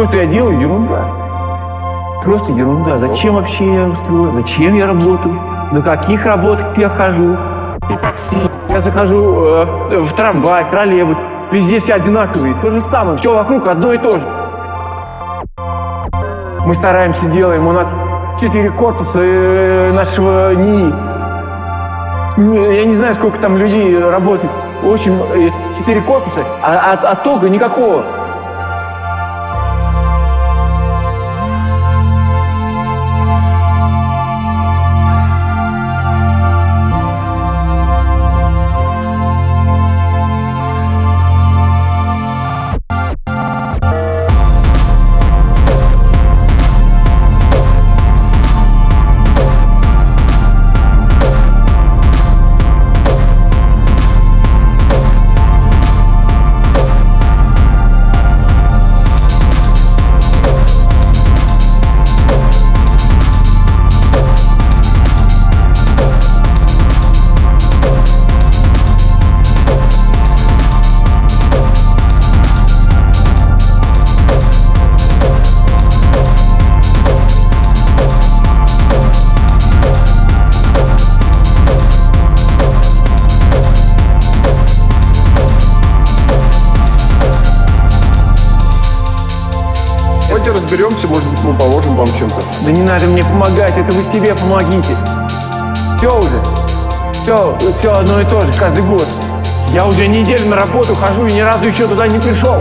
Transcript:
Все, что я делаю, ерунда. Просто ерунда. Зачем вообще я устроен? Зачем я работаю? На каких работах я хожу? И такси. Я захожу э, в трамвай, в троллейбус. Везде все одинаковые. То же самое. Все вокруг одно и то же. Мы стараемся, делаем. У нас четыре корпуса э, нашего НИИ. Я не знаю, сколько там людей работает. В общем, э, четыре корпуса, а, а, а толка никакого. Разберемся, может быть, мы поможем вам чем-то. Да не надо мне помогать, это вы себе помогите. Все уже. Все, все одно и то же, каждый год. Я уже неделю на работу хожу и ни разу еще туда не пришел.